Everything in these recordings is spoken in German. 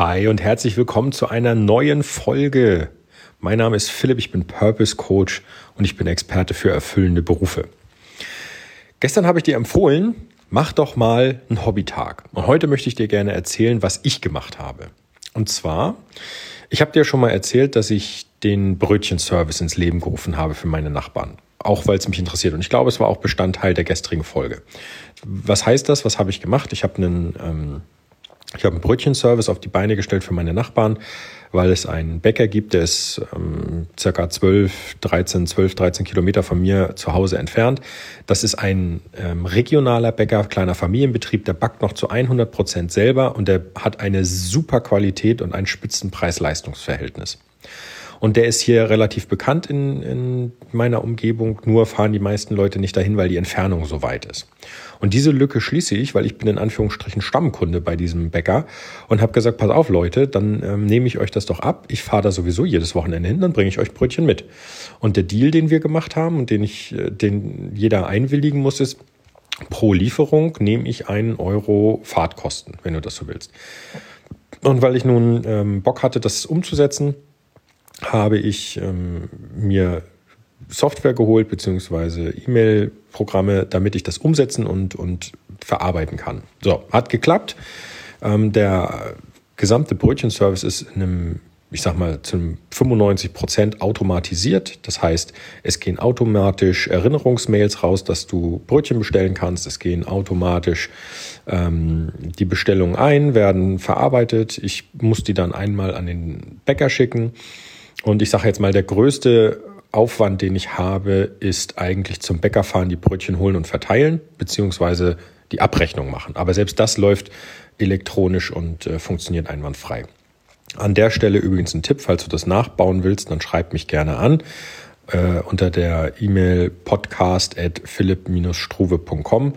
Hi und herzlich willkommen zu einer neuen Folge. Mein Name ist Philipp, ich bin Purpose Coach und ich bin Experte für erfüllende Berufe. Gestern habe ich dir empfohlen, mach doch mal einen Hobbytag. Und heute möchte ich dir gerne erzählen, was ich gemacht habe. Und zwar, ich habe dir schon mal erzählt, dass ich den Brötchenservice ins Leben gerufen habe für meine Nachbarn. Auch weil es mich interessiert. Und ich glaube, es war auch Bestandteil der gestrigen Folge. Was heißt das? Was habe ich gemacht? Ich habe einen ähm, ich habe einen Brötchenservice auf die Beine gestellt für meine Nachbarn, weil es einen Bäcker gibt, der ist ähm, circa 12, 13, 12, 13 Kilometer von mir zu Hause entfernt. Das ist ein ähm, regionaler Bäcker, kleiner Familienbetrieb, der backt noch zu 100 Prozent selber und der hat eine super Qualität und ein Spitzenpreis-Leistungsverhältnis. Und der ist hier relativ bekannt in, in meiner Umgebung, nur fahren die meisten Leute nicht dahin, weil die Entfernung so weit ist. Und diese Lücke schließe ich, weil ich bin in Anführungsstrichen Stammkunde bei diesem Bäcker und habe gesagt, pass auf Leute, dann ähm, nehme ich euch das doch ab. Ich fahre da sowieso jedes Wochenende hin, dann bringe ich euch Brötchen mit. Und der Deal, den wir gemacht haben und den ich, äh, den jeder einwilligen muss, ist, pro Lieferung nehme ich einen Euro Fahrtkosten, wenn du das so willst. Und weil ich nun ähm, Bock hatte, das umzusetzen, habe ich ähm, mir Software geholt, beziehungsweise E-Mail-Programme, damit ich das umsetzen und, und verarbeiten kann. So, hat geklappt. Ähm, der gesamte Brötchenservice ist in einem, ich sag mal, zu 95 Prozent automatisiert. Das heißt, es gehen automatisch Erinnerungsmails raus, dass du Brötchen bestellen kannst. Es gehen automatisch ähm, die Bestellungen ein, werden verarbeitet. Ich muss die dann einmal an den Bäcker schicken. Und ich sage jetzt mal, der größte Aufwand, den ich habe, ist eigentlich zum Bäcker fahren, die Brötchen holen und verteilen, beziehungsweise die Abrechnung machen. Aber selbst das läuft elektronisch und äh, funktioniert einwandfrei. An der Stelle übrigens ein Tipp, falls du das nachbauen willst, dann schreib mich gerne an äh, unter der E-Mail podcast at philipp-struve.com.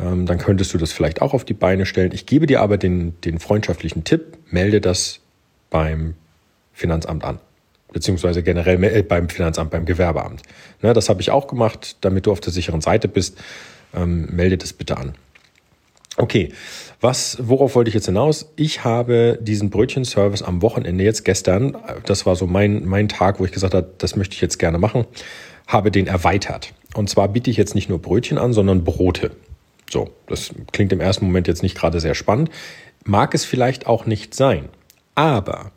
Ähm, dann könntest du das vielleicht auch auf die Beine stellen. Ich gebe dir aber den, den freundschaftlichen Tipp, melde das beim Finanzamt an beziehungsweise generell äh, beim Finanzamt, beim Gewerbeamt. Ne, das habe ich auch gemacht, damit du auf der sicheren Seite bist. Ähm, melde das bitte an. Okay, was, worauf wollte ich jetzt hinaus? Ich habe diesen Brötchenservice am Wochenende jetzt gestern, das war so mein, mein Tag, wo ich gesagt habe, das möchte ich jetzt gerne machen, habe den erweitert. Und zwar biete ich jetzt nicht nur Brötchen an, sondern Brote. So, das klingt im ersten Moment jetzt nicht gerade sehr spannend. Mag es vielleicht auch nicht sein. Aber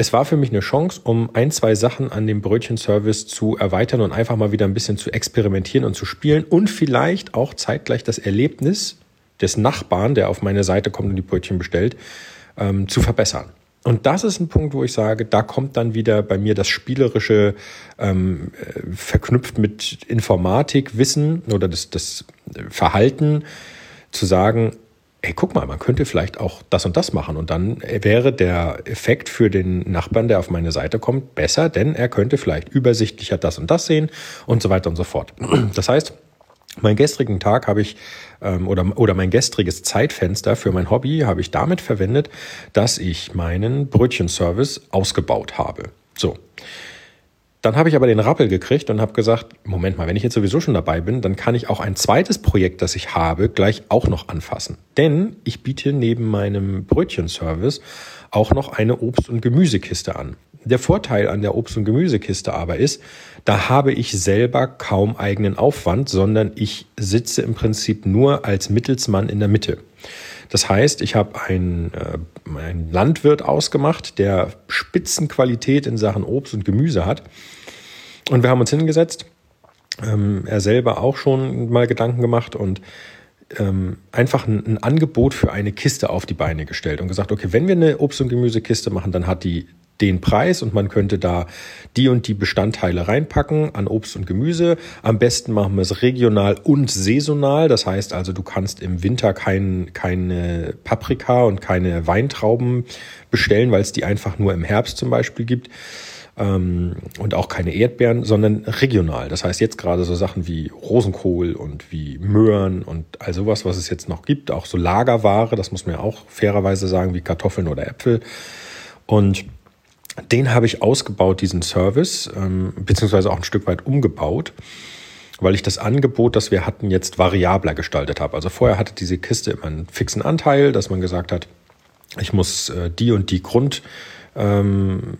es war für mich eine Chance, um ein, zwei Sachen an dem Brötchenservice zu erweitern und einfach mal wieder ein bisschen zu experimentieren und zu spielen und vielleicht auch zeitgleich das Erlebnis des Nachbarn, der auf meine Seite kommt und die Brötchen bestellt, ähm, zu verbessern. Und das ist ein Punkt, wo ich sage, da kommt dann wieder bei mir das Spielerische ähm, äh, verknüpft mit Informatik, Wissen oder das, das Verhalten, zu sagen, ey, guck mal, man könnte vielleicht auch das und das machen. Und dann wäre der Effekt für den Nachbarn, der auf meine Seite kommt, besser, denn er könnte vielleicht übersichtlicher das und das sehen und so weiter und so fort. Das heißt, meinen gestrigen Tag habe ich ähm, oder, oder mein gestriges Zeitfenster für mein Hobby habe ich damit verwendet, dass ich meinen Brötchenservice ausgebaut habe. So. Dann habe ich aber den Rappel gekriegt und habe gesagt, Moment mal, wenn ich jetzt sowieso schon dabei bin, dann kann ich auch ein zweites Projekt, das ich habe, gleich auch noch anfassen. Denn ich biete neben meinem Brötchenservice auch noch eine Obst- und Gemüsekiste an. Der Vorteil an der Obst- und Gemüsekiste aber ist, da habe ich selber kaum eigenen Aufwand, sondern ich sitze im Prinzip nur als Mittelsmann in der Mitte. Das heißt, ich habe einen, äh, einen Landwirt ausgemacht, der Spitzenqualität in Sachen Obst und Gemüse hat. Und wir haben uns hingesetzt, ähm, er selber auch schon mal Gedanken gemacht und ähm, einfach ein, ein, Angebot für eine Kiste auf die Beine gestellt und gesagt, okay, wenn wir eine Obst- und Gemüsekiste machen, dann hat die den Preis und man könnte da die und die Bestandteile reinpacken an Obst und Gemüse. Am besten machen wir es regional und saisonal. Das heißt also, du kannst im Winter kein, keine Paprika und keine Weintrauben bestellen, weil es die einfach nur im Herbst zum Beispiel gibt ähm, und auch keine Erdbeeren, sondern regional. Das heißt jetzt gerade so Sachen wie Rosenkohl und wie Möhren und all sowas, was es jetzt noch gibt, auch so Lagerware, das muss man ja auch fairerweise sagen, wie Kartoffeln oder Äpfel. Und den habe ich ausgebaut, diesen Service, ähm, beziehungsweise auch ein Stück weit umgebaut, weil ich das Angebot, das wir hatten, jetzt variabler gestaltet habe. Also vorher hatte diese Kiste immer einen fixen Anteil, dass man gesagt hat, ich muss äh, die und die Grund ähm,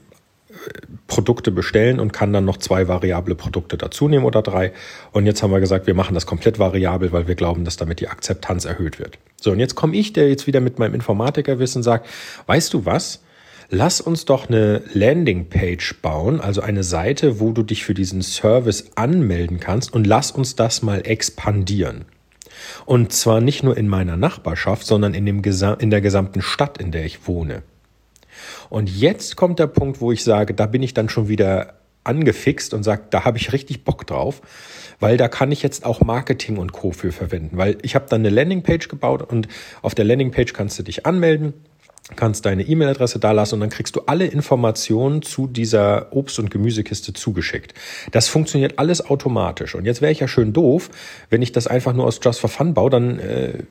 bestellen und kann dann noch zwei variable Produkte dazu nehmen oder drei. Und jetzt haben wir gesagt, wir machen das komplett variabel, weil wir glauben, dass damit die Akzeptanz erhöht wird. So, und jetzt komme ich, der jetzt wieder mit meinem Informatikerwissen sagt, weißt du was? Lass uns doch eine Landingpage bauen, also eine Seite, wo du dich für diesen Service anmelden kannst und lass uns das mal expandieren. Und zwar nicht nur in meiner Nachbarschaft, sondern in, dem, in der gesamten Stadt, in der ich wohne. Und jetzt kommt der Punkt, wo ich sage, da bin ich dann schon wieder angefixt und sage, da habe ich richtig Bock drauf, weil da kann ich jetzt auch Marketing und Co für verwenden, weil ich habe dann eine Landingpage gebaut und auf der Landingpage kannst du dich anmelden kannst deine E-Mail-Adresse da lassen und dann kriegst du alle Informationen zu dieser Obst- und Gemüsekiste zugeschickt. Das funktioniert alles automatisch. Und jetzt wäre ich ja schön doof, wenn ich das einfach nur aus Just for Fun baue, dann äh,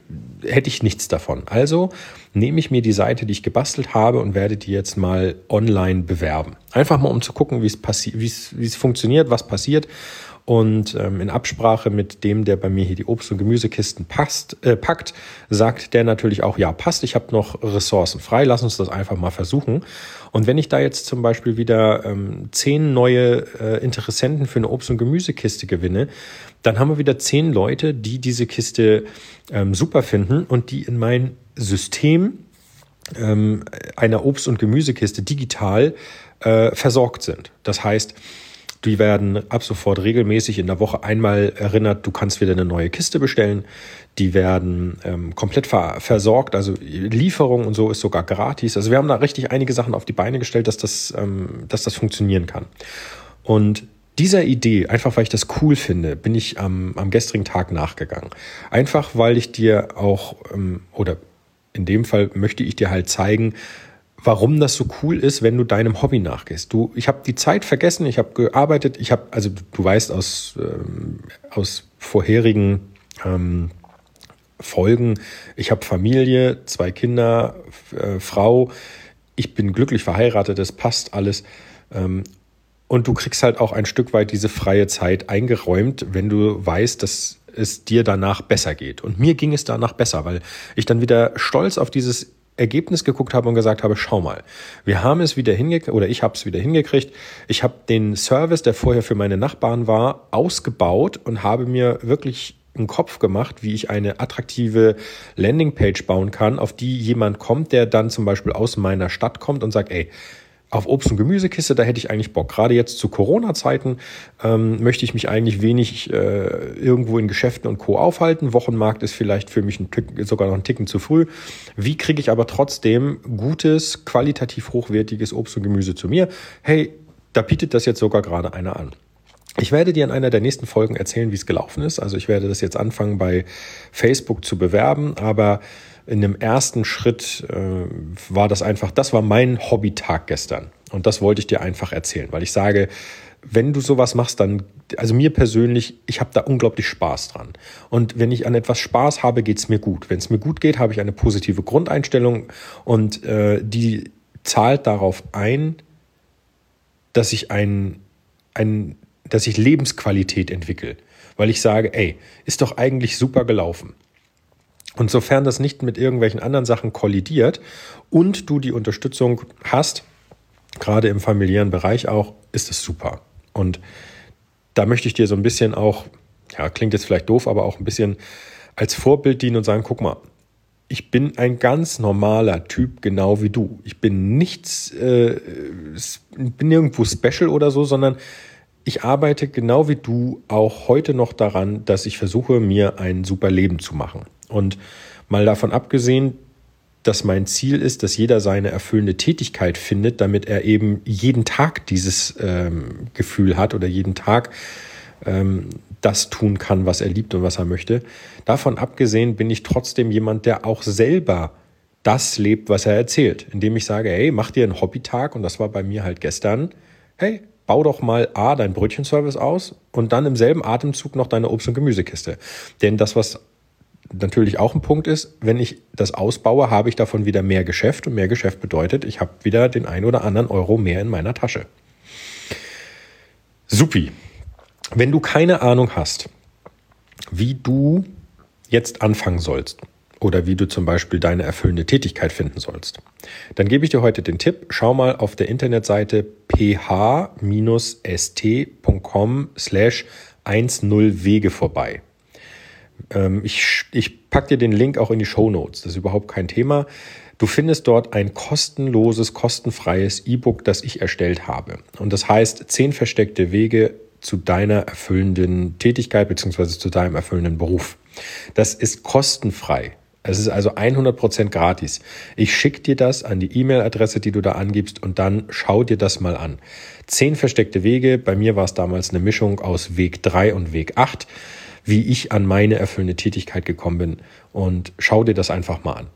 hätte ich nichts davon. Also nehme ich mir die Seite, die ich gebastelt habe und werde die jetzt mal online bewerben. Einfach mal, um zu gucken, wie es wie es funktioniert, was passiert. Und ähm, in Absprache mit dem, der bei mir hier die Obst- und Gemüsekisten passt, äh, packt, sagt der natürlich auch, ja, passt, ich habe noch Ressourcen frei, lass uns das einfach mal versuchen. Und wenn ich da jetzt zum Beispiel wieder ähm, zehn neue äh, Interessenten für eine Obst- und Gemüsekiste gewinne, dann haben wir wieder zehn Leute, die diese Kiste ähm, super finden und die in mein System ähm, einer Obst- und Gemüsekiste digital äh, versorgt sind. Das heißt, die werden ab sofort regelmäßig in der Woche einmal erinnert, du kannst wieder eine neue Kiste bestellen. Die werden ähm, komplett ver versorgt, also Lieferung und so ist sogar gratis. Also wir haben da richtig einige Sachen auf die Beine gestellt, dass das, ähm, dass das funktionieren kann. Und dieser Idee, einfach weil ich das cool finde, bin ich am, am gestrigen Tag nachgegangen. Einfach weil ich dir auch, ähm, oder in dem Fall möchte ich dir halt zeigen, warum das so cool ist, wenn du deinem Hobby nachgehst. Du, ich habe die Zeit vergessen, ich habe gearbeitet, ich habe, also du weißt aus, ähm, aus vorherigen ähm, Folgen, ich habe Familie, zwei Kinder, äh, Frau, ich bin glücklich verheiratet, das passt alles. Ähm, und du kriegst halt auch ein Stück weit diese freie Zeit eingeräumt, wenn du weißt, dass es dir danach besser geht. Und mir ging es danach besser, weil ich dann wieder stolz auf dieses Ergebnis geguckt habe und gesagt habe, schau mal, wir haben es wieder hingekriegt, oder ich habe es wieder hingekriegt. Ich habe den Service, der vorher für meine Nachbarn war, ausgebaut und habe mir wirklich einen Kopf gemacht, wie ich eine attraktive Landingpage bauen kann, auf die jemand kommt, der dann zum Beispiel aus meiner Stadt kommt und sagt, ey, auf Obst- und Gemüsekiste, da hätte ich eigentlich Bock. Gerade jetzt zu Corona-Zeiten ähm, möchte ich mich eigentlich wenig äh, irgendwo in Geschäften und Co. aufhalten. Wochenmarkt ist vielleicht für mich ein Tick, sogar noch ein Ticken zu früh. Wie kriege ich aber trotzdem gutes, qualitativ hochwertiges Obst und Gemüse zu mir? Hey, da bietet das jetzt sogar gerade einer an. Ich werde dir in einer der nächsten Folgen erzählen, wie es gelaufen ist. Also ich werde das jetzt anfangen bei Facebook zu bewerben, aber in dem ersten Schritt äh, war das einfach, das war mein Hobbytag gestern. Und das wollte ich dir einfach erzählen, weil ich sage, wenn du sowas machst, dann, also mir persönlich, ich habe da unglaublich Spaß dran. Und wenn ich an etwas Spaß habe, geht es mir gut. Wenn es mir gut geht, habe ich eine positive Grundeinstellung und äh, die zahlt darauf ein, dass ich ein, ein, dass ich Lebensqualität entwickle. Weil ich sage, ey, ist doch eigentlich super gelaufen. Und sofern das nicht mit irgendwelchen anderen Sachen kollidiert und du die Unterstützung hast, gerade im familiären Bereich auch, ist es super. Und da möchte ich dir so ein bisschen auch, ja, klingt jetzt vielleicht doof, aber auch ein bisschen als Vorbild dienen und sagen, guck mal, ich bin ein ganz normaler Typ, genau wie du. Ich bin nichts, äh, bin nirgendwo special oder so, sondern ich arbeite genau wie du auch heute noch daran, dass ich versuche, mir ein super Leben zu machen. Und mal davon abgesehen, dass mein Ziel ist, dass jeder seine erfüllende Tätigkeit findet, damit er eben jeden Tag dieses ähm, Gefühl hat oder jeden Tag ähm, das tun kann, was er liebt und was er möchte. Davon abgesehen bin ich trotzdem jemand, der auch selber das lebt, was er erzählt, indem ich sage, hey, mach dir einen Hobbytag und das war bei mir halt gestern. Hey, bau doch mal A, dein Brötchenservice aus und dann im selben Atemzug noch deine Obst- und Gemüsekiste. Denn das, was natürlich auch ein Punkt ist, wenn ich das ausbaue, habe ich davon wieder mehr Geschäft und mehr Geschäft bedeutet, ich habe wieder den ein oder anderen Euro mehr in meiner Tasche. Supi. Wenn du keine Ahnung hast, wie du jetzt anfangen sollst oder wie du zum Beispiel deine erfüllende Tätigkeit finden sollst. Dann gebe ich dir heute den Tipp, schau mal auf der Internetseite ph-st.com slash 10 Wege vorbei. Ähm, ich, ich packe dir den Link auch in die Show Notes, das ist überhaupt kein Thema. Du findest dort ein kostenloses, kostenfreies E-Book, das ich erstellt habe. Und das heißt, zehn versteckte Wege zu deiner erfüllenden Tätigkeit beziehungsweise zu deinem erfüllenden Beruf. Das ist kostenfrei. Es ist also 100% gratis. Ich schicke dir das an die E-Mail-Adresse, die du da angibst und dann schau dir das mal an. Zehn versteckte Wege. Bei mir war es damals eine Mischung aus Weg 3 und Weg 8, wie ich an meine erfüllende Tätigkeit gekommen bin. Und schau dir das einfach mal an.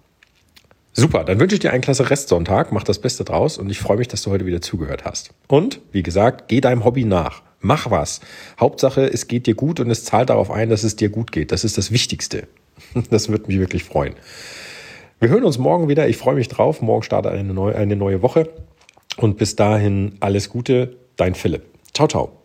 Super, dann wünsche ich dir einen klasse Restsonntag, mach das Beste draus und ich freue mich, dass du heute wieder zugehört hast. Und, wie gesagt, geh deinem Hobby nach. Mach was. Hauptsache, es geht dir gut und es zahlt darauf ein, dass es dir gut geht. Das ist das Wichtigste. Das würde mich wirklich freuen. Wir hören uns morgen wieder. Ich freue mich drauf. Morgen startet eine neue, eine neue Woche. Und bis dahin alles Gute. Dein Philipp. Ciao, ciao.